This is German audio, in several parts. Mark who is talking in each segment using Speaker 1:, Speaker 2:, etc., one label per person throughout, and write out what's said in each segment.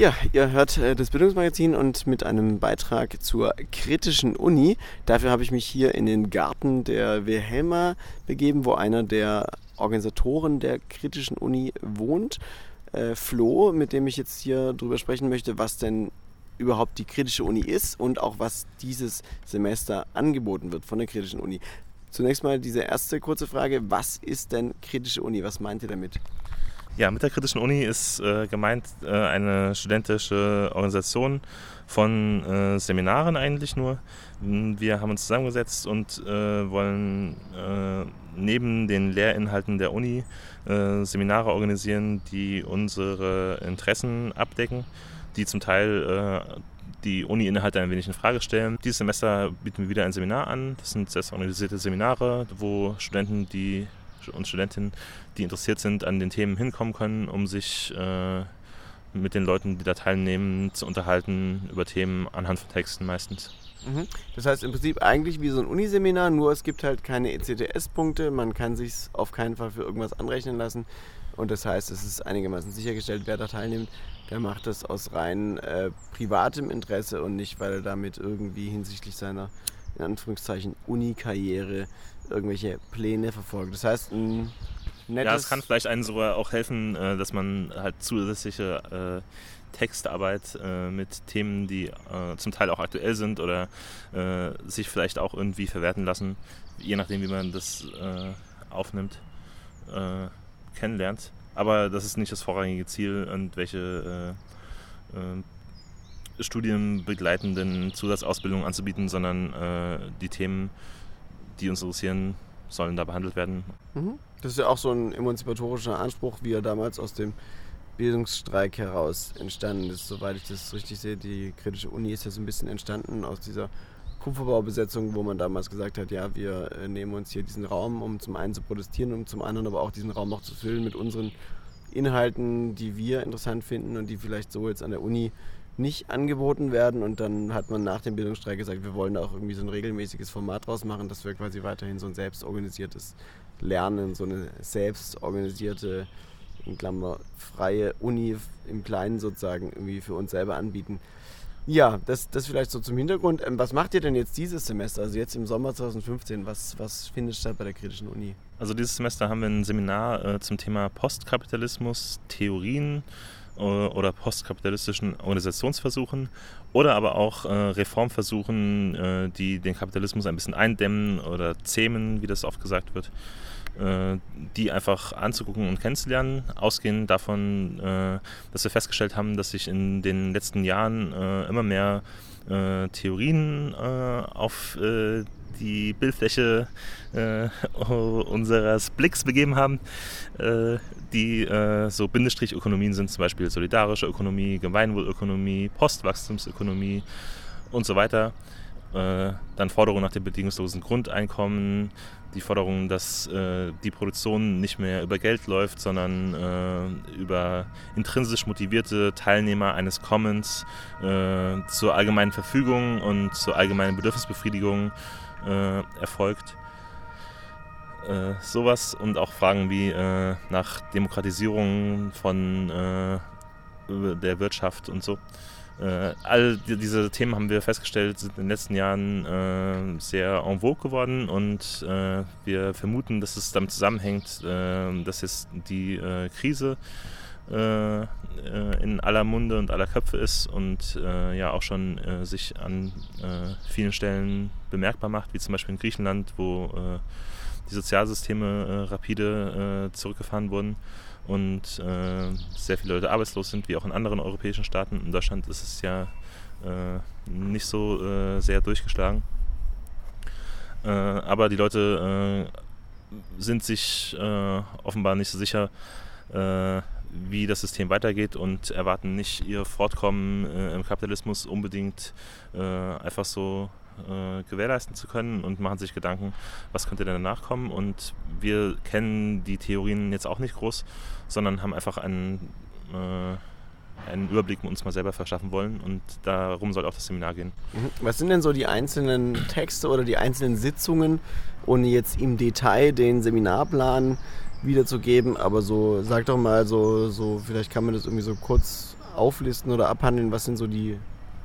Speaker 1: Ja, ihr hört äh, das Bildungsmagazin und mit einem Beitrag zur kritischen Uni. Dafür habe ich mich hier in den Garten der Wilhelma begeben, wo einer der Organisatoren der kritischen Uni wohnt. Äh, Flo, mit dem ich jetzt hier drüber sprechen möchte, was denn überhaupt die kritische Uni ist und auch was dieses Semester angeboten wird von der kritischen Uni. Zunächst mal diese erste kurze Frage, was ist denn kritische Uni? Was meint ihr damit?
Speaker 2: Ja, mit der Kritischen Uni ist äh, gemeint äh, eine studentische Organisation von äh, Seminaren eigentlich nur. Wir haben uns zusammengesetzt und äh, wollen äh, neben den Lehrinhalten der Uni äh, Seminare organisieren, die unsere Interessen abdecken, die zum Teil die Uni-Inhalte ein wenig in Frage stellen. Dieses Semester bieten wir wieder ein Seminar an. Das sind selbst organisierte Seminare, wo Studenten, die und Studentinnen, die interessiert sind, an den Themen hinkommen können, um sich äh, mit den Leuten, die da teilnehmen, zu unterhalten über Themen anhand von Texten meistens.
Speaker 1: Mhm. Das heißt im Prinzip eigentlich wie so ein Uniseminar, nur es gibt halt keine ECTS-Punkte, man kann sich auf keinen Fall für irgendwas anrechnen lassen und das heißt, es ist einigermaßen sichergestellt, wer da teilnimmt, der macht das aus rein äh, privatem Interesse und nicht, weil er damit irgendwie hinsichtlich seiner in Anführungszeichen Uni-Karriere irgendwelche Pläne verfolgt. Das heißt, ein
Speaker 2: nettes... Ja, es kann vielleicht einen sogar auch helfen, äh, dass man halt zusätzliche äh, Textarbeit äh, mit Themen, die zum Teil auch aktuell sind oder sich vielleicht auch irgendwie verwerten lassen, je nachdem, wie man das aufnimmt, kennenlernt. Aber das ist nicht das vorrangige Ziel und welche studienbegleitenden Zusatzausbildungen anzubieten, sondern die Themen die uns interessieren, sollen da behandelt werden.
Speaker 1: Mhm. Das ist ja auch so ein emanzipatorischer Anspruch, wie er damals aus dem Bildungsstreik heraus entstanden ist. Soweit ich das richtig sehe, die kritische Uni ist ja so ein bisschen entstanden aus dieser Kupferbaubesetzung, wo man damals gesagt hat, ja, wir äh, nehmen uns hier diesen Raum, um zum einen zu protestieren und zum anderen aber auch diesen Raum noch zu füllen mit unseren Inhalten, die wir interessant finden und die vielleicht so jetzt an der Uni nicht angeboten werden. Und dann hat man nach dem Bildungsstreik gesagt, wir wollen auch irgendwie so ein regelmäßiges Format draus machen, dass wir quasi weiterhin so ein selbstorganisiertes Lernen, so eine selbstorganisierte, in Klammer, freie Uni im Kleinen sozusagen irgendwie für uns selber anbieten. Ja, das, das vielleicht so zum Hintergrund. Ähm, was macht ihr denn jetzt dieses Semester, also jetzt im Sommer 2015? Was, was findet statt bei der Kritischen Uni?
Speaker 2: Also dieses Semester haben wir ein Seminar äh, zum Thema Postkapitalismus, Theorien oder postkapitalistischen Organisationsversuchen oder aber auch äh, Reformversuchen, äh, die den Kapitalismus ein bisschen eindämmen oder zähmen, wie das oft gesagt wird, äh, die einfach anzugucken und kennenzulernen, ausgehend davon, äh, dass wir festgestellt haben, dass sich in den letzten Jahren äh, immer mehr Theorien auf die Bildfläche äh, unseres Blicks begeben haben, äh, die äh, so Bindestrichökonomien sind, zum Beispiel solidarische Ökonomie, Gemeinwohlökonomie, Postwachstumsökonomie und so weiter. Äh, dann Forderungen nach dem bedingungslosen Grundeinkommen, die Forderung, dass äh, die Produktion nicht mehr über Geld läuft, sondern äh, über intrinsisch motivierte Teilnehmer eines Commons äh, zur allgemeinen Verfügung und zur allgemeinen Bedürfnisbefriedigung äh, erfolgt. Äh, sowas und auch Fragen wie äh, nach Demokratisierung von der Wirtschaft und so. Äh, all diese Themen haben wir festgestellt, sind in den letzten Jahren äh, sehr en vogue geworden und äh, wir vermuten, dass es damit zusammenhängt, dass jetzt die Krise in aller Munde und aller Köpfe ist und ja auch schon sich an vielen Stellen bemerkbar macht, wie zum Beispiel in Griechenland, wo die Sozialsysteme rapide zurückgefahren wurden und äh, sehr viele Leute arbeitslos sind, wie auch in anderen europäischen Staaten. In Deutschland ist es ja äh, nicht so äh, sehr durchgeschlagen. Äh, aber die Leute äh, sind sich äh, offenbar nicht so sicher, wie das System weitergeht und erwarten nicht ihr Fortkommen im Kapitalismus unbedingt einfach so äh, gewährleisten zu können und machen sich Gedanken, was könnte denn danach kommen. Und wir kennen die Theorien jetzt auch nicht groß, sondern haben einfach einen, äh, einen Überblick uns mal selber verschaffen wollen und darum soll auch das Seminar gehen.
Speaker 1: Mhm. Was sind denn so die einzelnen Texte oder die einzelnen Sitzungen, ohne jetzt im Detail den Seminarplan wiederzugeben, aber so, sag doch mal so, so, vielleicht kann man das irgendwie so kurz auflisten oder abhandeln, was sind so die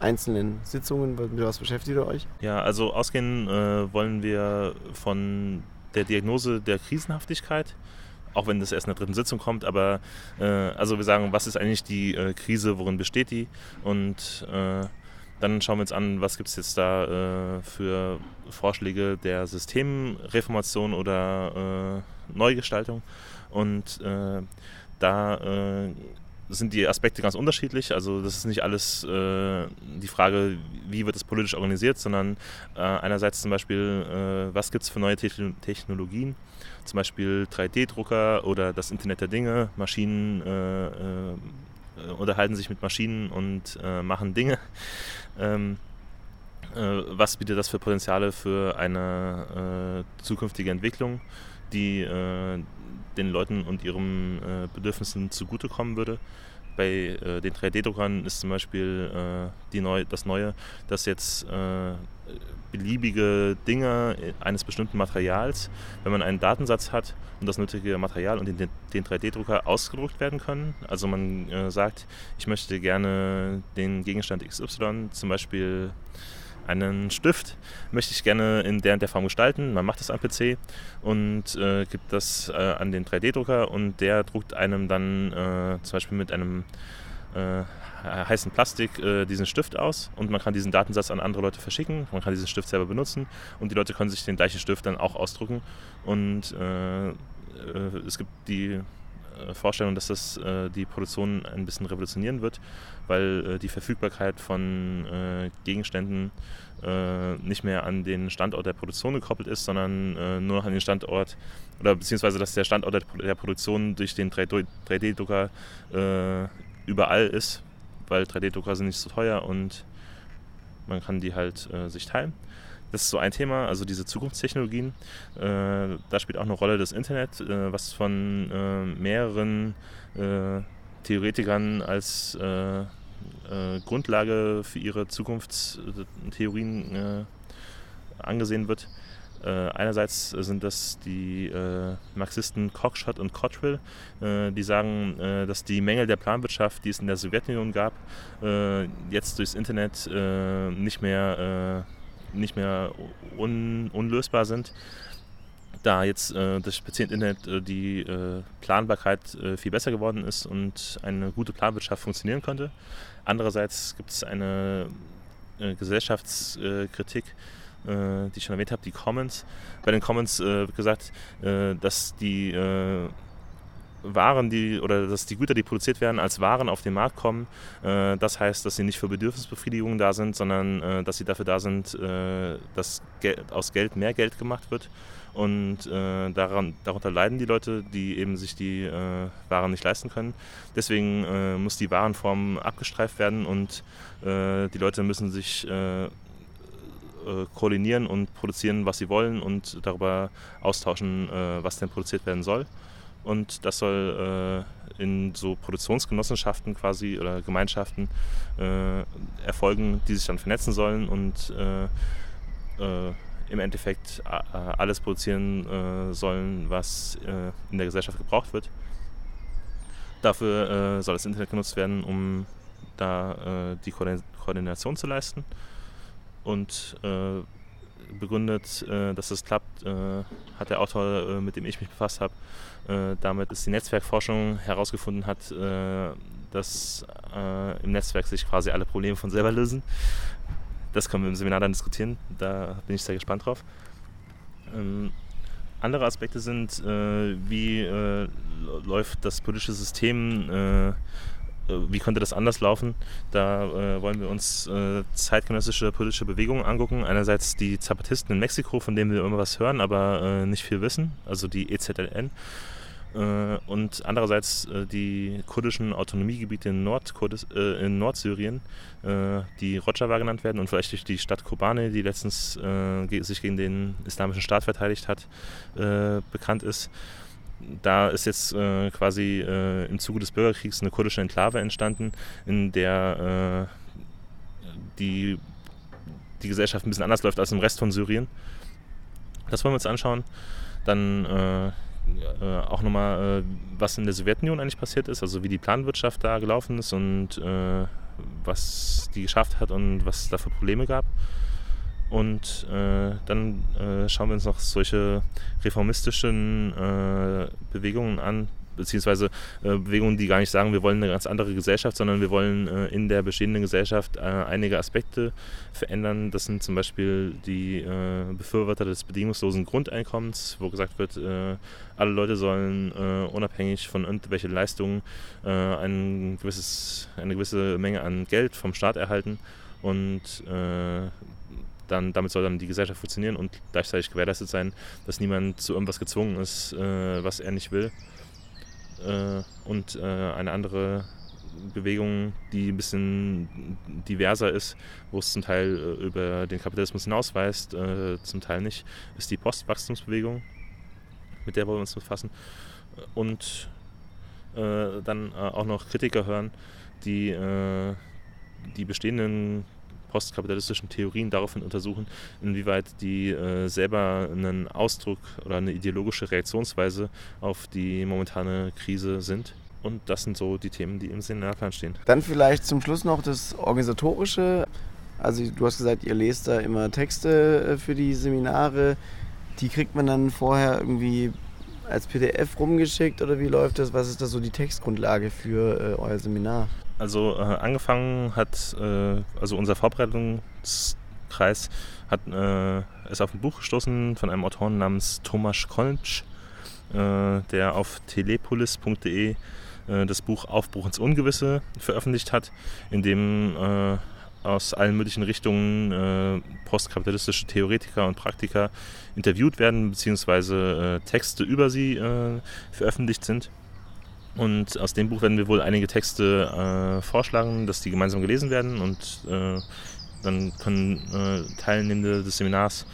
Speaker 1: einzelnen Sitzungen? Mit was beschäftigt ihr euch?
Speaker 2: Ja, also ausgehen äh, wollen wir von der Diagnose der Krisenhaftigkeit, auch wenn das erst in der dritten Sitzung kommt, aber äh, also wir sagen, was ist eigentlich die äh, Krise, worin besteht die und äh, dann schauen wir uns an, was gibt es jetzt da äh, für Vorschläge der Systemreformation oder äh, Neugestaltung und da sind die Aspekte ganz unterschiedlich. Also das ist nicht alles äh, die Frage, wie wird es politisch organisiert, sondern äh, einerseits zum Beispiel, äh, was gibt es für neue Te Technologien, zum Beispiel 3D-Drucker oder das Internet der Dinge, Maschinen äh, äh, unterhalten sich mit Maschinen und äh, machen Dinge. Ähm, was bietet das für Potenziale für eine zukünftige Entwicklung, die den Leuten und ihren äh, Bedürfnissen zugutekommen würde. Bei äh, den 3D-Druckern ist zum Beispiel äh, die neu, das Neue, dass jetzt äh, beliebige Dinge eines bestimmten Materials, wenn man einen Datensatz hat und das nötige Material und den, den 3D-Drucker ausgedruckt werden können. Also man äh, sagt, ich möchte gerne den Gegenstand XY zum Beispiel einen Stift möchte ich gerne in der und der Form gestalten. Man macht das am PC und äh, gibt das äh, an den 3D-Drucker und der druckt einem dann äh, zum Beispiel mit einem äh, heißen Plastik äh, diesen Stift aus und man kann diesen Datensatz an andere Leute verschicken. Man kann diesen Stift selber benutzen und die Leute können sich den gleichen Stift dann auch ausdrucken und äh, es gibt die Vorstellung, dass das äh, die Produktion ein bisschen revolutionieren wird, weil äh, die Verfügbarkeit von äh, Gegenständen äh, nicht mehr an den Standort der Produktion gekoppelt ist, sondern äh, nur noch an den Standort oder beziehungsweise dass der Standort der, Produktion durch den 3D-Drucker äh, überall ist, weil 3D-Drucker sind nicht so teuer und man kann die halt sich teilen. Das ist so ein Thema, also diese Zukunftstechnologien. Äh, da spielt auch eine Rolle das Internet, äh, was von äh, mehreren äh, Theoretikern als äh, äh, Grundlage für ihre Zukunftstheorien angesehen wird. einerseits sind das die Marxisten Cockshott und Cottrell, die sagen, dass die Mängel der Planwirtschaft, die es in der Sowjetunion gab, jetzt durchs Internet nicht mehr nicht mehr un, unlösbar sind. Da jetzt äh, das spezielle Internet äh, die äh, Planbarkeit äh, viel besser geworden ist und eine gute Planwirtschaft funktionieren könnte. Andererseits gibt es eine äh, Gesellschaftskritik, äh, die ich schon erwähnt habe, die Commons. Bei den Commons wird gesagt, dass die waren, die oder dass die Güter, die produziert werden, als Waren auf den Markt kommen. Äh, das heißt, dass sie nicht für Bedürfnisbefriedigung da sind, sondern äh, dass sie dafür da sind, äh, dass aus Geld mehr Geld gemacht wird. Und daran, darunter leiden die Leute, die eben sich die Waren nicht leisten können. Deswegen muss die Warenform abgestreift werden und die Leute müssen sich koordinieren und produzieren, was sie wollen und darüber austauschen, was denn produziert werden soll und das soll äh, in so Produktionsgenossenschaften quasi oder Gemeinschaften äh, erfolgen, die sich dann vernetzen sollen und äh, äh im Endeffekt äh, alles produzieren sollen, was in der Gesellschaft gebraucht wird. Dafür soll das Internet genutzt werden, um da die Koordination zu leisten und begründet, äh, dass das klappt, äh, hat der Autor, äh, mit dem ich mich befasst habe, damit ist die Netzwerkforschung herausgefunden hat, dass im Netzwerk sich quasi alle Probleme von selber lösen. Das können wir im Seminar dann diskutieren, da bin ich sehr gespannt drauf. Ähm, andere Aspekte sind, wie läuft das politische System wie könnte das anders laufen? Da äh, wollen wir uns äh, zeitgenössische politische Bewegungen angucken. Einerseits die Zapatisten in Mexiko, von denen wir immer was hören, aber äh, nicht viel wissen, also die EZLN. Äh, und andererseits äh, die kurdischen Autonomiegebiete in, Nordkurdis, in Nordsyrien, die Rojava genannt werden und vielleicht durch die Stadt Kobane, die letztens sich gegen den Islamischen Staat verteidigt hat, bekannt ist da ist jetzt äh, quasi äh, im Zuge des Bürgerkriegs eine kurdische Enklave entstanden, in der äh, die, die Gesellschaft ein bisschen anders läuft als im Rest von Syrien. Das wollen wir uns anschauen. Dann äh, äh, auch nochmal, äh, was in der Sowjetunion eigentlich passiert ist, also wie die Planwirtschaft da gelaufen ist und äh, was die geschafft hat und was es da für Probleme gab. Und äh, dann äh, schauen wir uns noch solche reformistischen äh, Bewegungen an, beziehungsweise äh, Bewegungen, die gar nicht sagen, wir wollen eine ganz andere Gesellschaft, sondern wir wollen äh, in der bestehenden Gesellschaft äh, einige Aspekte verändern. Das sind zum Beispiel die äh, Befürworter des bedingungslosen Grundeinkommens, wo gesagt wird, äh, alle Leute sollen äh, unabhängig von irgendwelchen Leistungen ein gewisses, eine gewisse Menge an Geld vom Staat erhalten und dann, damit soll dann die Gesellschaft funktionieren und gleichzeitig gewährleistet sein, dass niemand zu irgendwas gezwungen ist, äh, was er nicht will äh, und äh, eine andere Bewegung, die ein bisschen diverser ist, wo es zum Teil äh, über den Kapitalismus hinausweist, äh, zum Teil nicht, ist die Postwachstumsbewegung, mit der wollen wir uns befassen. Und äh, dann auch noch Kritiker hören, die die bestehenden postkapitalistischen Theorien daraufhin untersuchen, inwieweit die äh, selber einen Ausdruck oder eine ideologische Reaktionsweise auf die momentane Krise sind. Und das sind so die Themen, die im Seminarplan stehen.
Speaker 1: Dann vielleicht zum Schluss noch das Organisatorische. Also du hast gesagt, ihr lest da immer Texte äh, für die Seminare. Die kriegt man dann vorher irgendwie als PDF rumgeschickt oder wie läuft das? Was ist da so die Textgrundlage für äh, euer Seminar?
Speaker 2: Also äh, angefangen hat, äh, also unser Vorbereitungskreis hat, äh, ist auf ein Buch gestoßen von einem Autoren namens Tomasz Kolnsch, äh, der auf telepolis.de äh, das Buch Aufbruch ins Ungewisse veröffentlicht hat, in dem äh, aus allen möglichen Richtungen postkapitalistische Theoretiker und Praktiker interviewt werden, beziehungsweise Texte über sie veröffentlicht sind. Und aus dem Buch werden wir wohl einige Texte äh, vorschlagen, dass die gemeinsam gelesen werden und äh, dann können äh, Teilnehmende des Seminars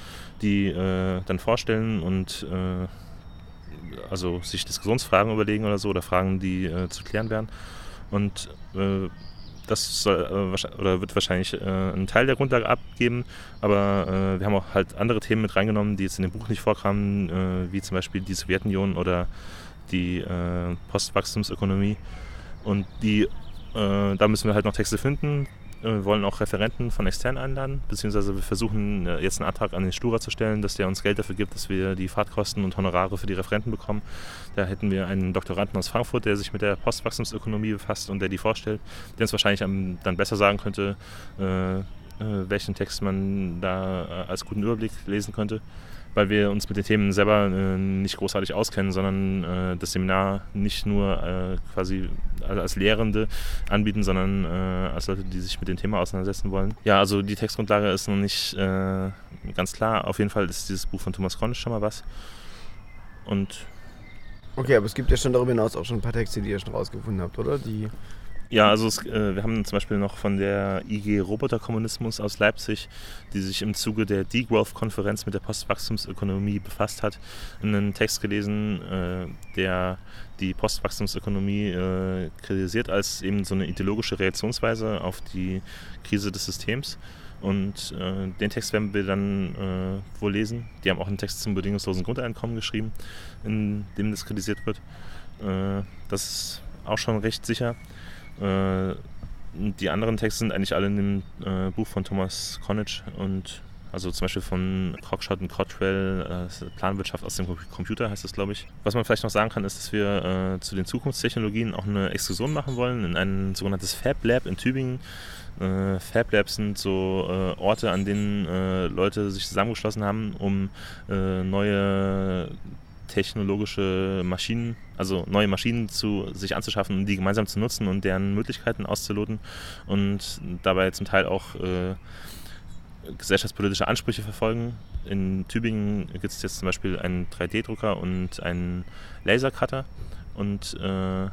Speaker 2: die äh, dann vorstellen und äh, also sich Diskussionsfragen überlegen oder so oder Fragen, die äh, zu klären wären. Und das soll, oder wird wahrscheinlich einen Teil der Grundlage abgeben, aber wir haben auch halt andere Themen mit reingenommen, die jetzt in dem Buch nicht vorkamen, wie zum Beispiel die Sowjetunion oder die äh, Postwachstumsökonomie. Und die, äh, da müssen wir halt noch Texte finden. Äh, wir wollen auch Referenten von extern einladen, beziehungsweise wir versuchen äh, jetzt einen Antrag an den Stura zu stellen, dass der uns Geld dafür gibt, dass wir die Fahrtkosten und Honorare für die Referenten bekommen. Da hätten wir einen Doktoranden aus Frankfurt, der sich mit der Postwachstumsökonomie befasst und der die vorstellt, der uns wahrscheinlich dann besser sagen könnte, äh, welchen Text man da als guten Überblick lesen könnte weil wir uns mit den Themen selber äh, nicht großartig auskennen, sondern äh, das Seminar nicht nur äh, quasi als Lehrende anbieten, sondern äh, als Leute, die sich mit dem Thema auseinandersetzen wollen. Ja, also die Textgrundlage ist noch nicht äh, ganz klar. Auf jeden Fall ist dieses Buch von Thomas Kronisch schon mal was. Und
Speaker 1: Okay, aber es gibt ja schon darüber hinaus auch schon ein paar Texte, die ihr schon rausgefunden habt, oder? Die
Speaker 2: ja, also es, äh, wir haben zum Beispiel noch von der IG Roboterkommunismus aus Leipzig, die sich im Zuge der Degrowth-Konferenz mit der Postwachstumsökonomie befasst hat, einen Text gelesen, äh, der die Postwachstumsökonomie äh, kritisiert als eben so eine ideologische Reaktionsweise auf die Krise des Systems. Und äh, den Text werden wir dann äh, wohl lesen. Die haben auch einen Text zum bedingungslosen Grundeinkommen geschrieben, in dem das kritisiert wird. Äh, das ist auch schon recht sicher. Äh, die anderen Texte sind eigentlich alle in dem äh, Buch von Thomas Connage und also zum Beispiel von Cockshot und Cottrell, äh, Planwirtschaft aus dem Computer heißt das, glaube ich. Was man vielleicht noch sagen kann, ist, dass wir äh, zu den Zukunftstechnologien auch eine Exkursion machen wollen in ein sogenanntes Fab Lab in Tübingen. Äh, Fab Labs sind so äh, Orte, an denen äh, Leute sich zusammengeschlossen haben, um äh, neue technologische Maschinen, also neue Maschinen zu sich anzuschaffen und die gemeinsam zu nutzen und deren Möglichkeiten auszuloten und dabei zum Teil auch äh, gesellschaftspolitische Ansprüche verfolgen. In Tübingen gibt es jetzt zum Beispiel einen 3D-Drucker und einen Lasercutter und äh,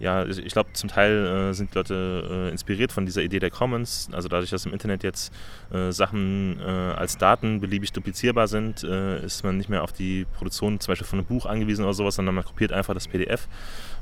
Speaker 2: ja, ich glaube, zum Teil äh, sind Leute äh, inspiriert von dieser Idee der Commons. Also dadurch, dass im Internet jetzt äh, Sachen äh, als Daten beliebig duplizierbar sind, äh, ist man nicht mehr auf die Produktion zum Beispiel von einem Buch angewiesen oder sowas, sondern man kopiert einfach das PDF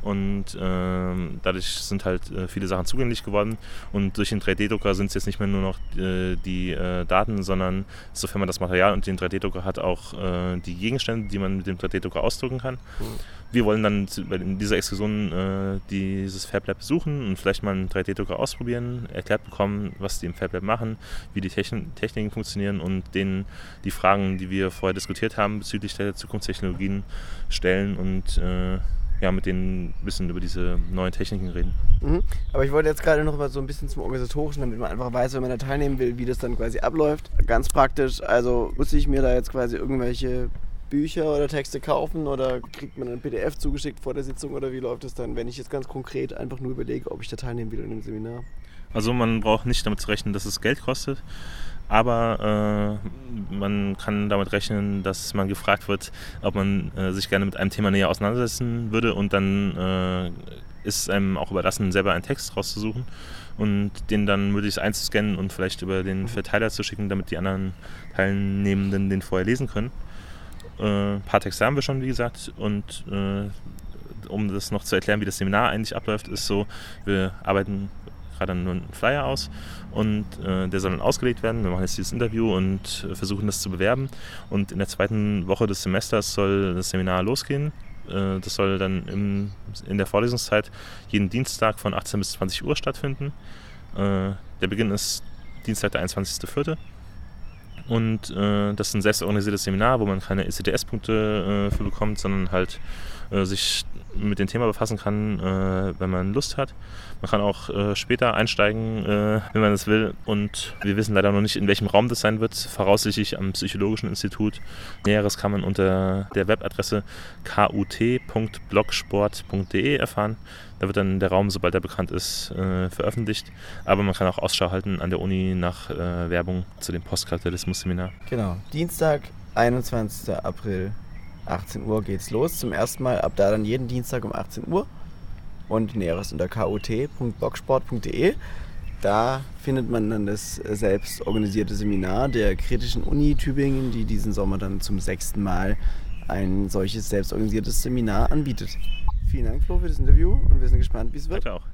Speaker 2: Und ähm, dadurch sind halt äh, viele Sachen zugänglich geworden. Und durch den 3D-Drucker sind es jetzt nicht mehr nur noch äh, die äh, Daten, sondern sofern man das Material und den 3D-Drucker hat, auch äh, die Gegenstände, die man mit dem 3D-Drucker ausdrucken kann. Mhm. Wir wollen dann in dieser Exkursion äh, dieses FabLab besuchen und vielleicht mal einen 3D-Drucker ausprobieren, erklärt bekommen, was die im FabLab machen, wie die Techn Techniken funktionieren und denen die Fragen, die wir vorher diskutiert haben bezüglich der Zukunftstechnologien stellen und äh, ja, mit denen ein bisschen über diese neuen Techniken reden.
Speaker 1: Mhm. Aber ich wollte jetzt gerade noch mal so ein bisschen zum Organisatorischen, damit man einfach weiß, wenn man da teilnehmen will, wie das dann quasi abläuft. Ganz praktisch, also muss ich mir da jetzt quasi irgendwelche Bücher oder Texte kaufen oder kriegt man ein PDF zugeschickt vor der Sitzung oder wie läuft es dann, wenn ich jetzt ganz konkret einfach nur überlege, ob ich da teilnehmen will in dem Seminar?
Speaker 2: Also man braucht nicht damit zu rechnen, dass es Geld kostet, aber äh, man kann damit rechnen, dass man gefragt wird, ob man äh, sich gerne mit einem Thema näher auseinandersetzen würde und dann äh, ist einem auch überlassen, selber einen Text rauszusuchen und den dann möglichst einzuscannen und vielleicht über den mhm. Verteiler zu schicken, damit die anderen Teilnehmenden den vorher lesen können. Äh, ein paar Texte haben wir schon, wie gesagt. Und äh, um das noch zu erklären, wie das Seminar eigentlich abläuft, ist so, wir arbeiten gerade nur einen Flyer aus und äh, der soll dann ausgelegt werden. Wir machen jetzt dieses Interview und äh, versuchen das zu bewerben. Und in der zweiten Woche des Semesters soll das Seminar losgehen. Äh, das soll dann im, in der Vorlesungszeit jeden Dienstag von 18 bis 20 Uhr stattfinden. Äh, der Beginn ist Dienstag, der 21.04. Und äh, das ist ein selbstorganisiertes Seminar, wo man keine ECTS-Punkte äh, für bekommt, sondern halt äh, sich mit dem Thema befassen kann, äh, wenn man Lust hat. Man kann auch äh, später einsteigen, äh, wenn man es will. Und wir wissen leider noch nicht, in welchem Raum das sein wird. Voraussichtlich am Psychologischen Institut. Näheres kann man unter der Webadresse kut.blogsport.de erfahren. Da wird dann der Raum, sobald er bekannt ist, äh, veröffentlicht. Aber man kann auch Ausschau halten an der Uni nach äh, Werbung zu dem Postkapitalismus-Seminar.
Speaker 1: Genau. Dienstag, 21. April, 18 Uhr geht's los. Zum ersten Mal ab da dann jeden Dienstag um 18 Uhr. Und Näheres unter kut.blogsport.de. Da findet man dann das selbst organisierte Seminar der Kritischen Uni Tübingen, die diesen Sommer dann zum sechsten Mal ein solches selbstorganisiertes Seminar anbietet. Vielen Dank, Flo, für das Interview und wir sind gespannt, wie es wird.
Speaker 2: Danke auch.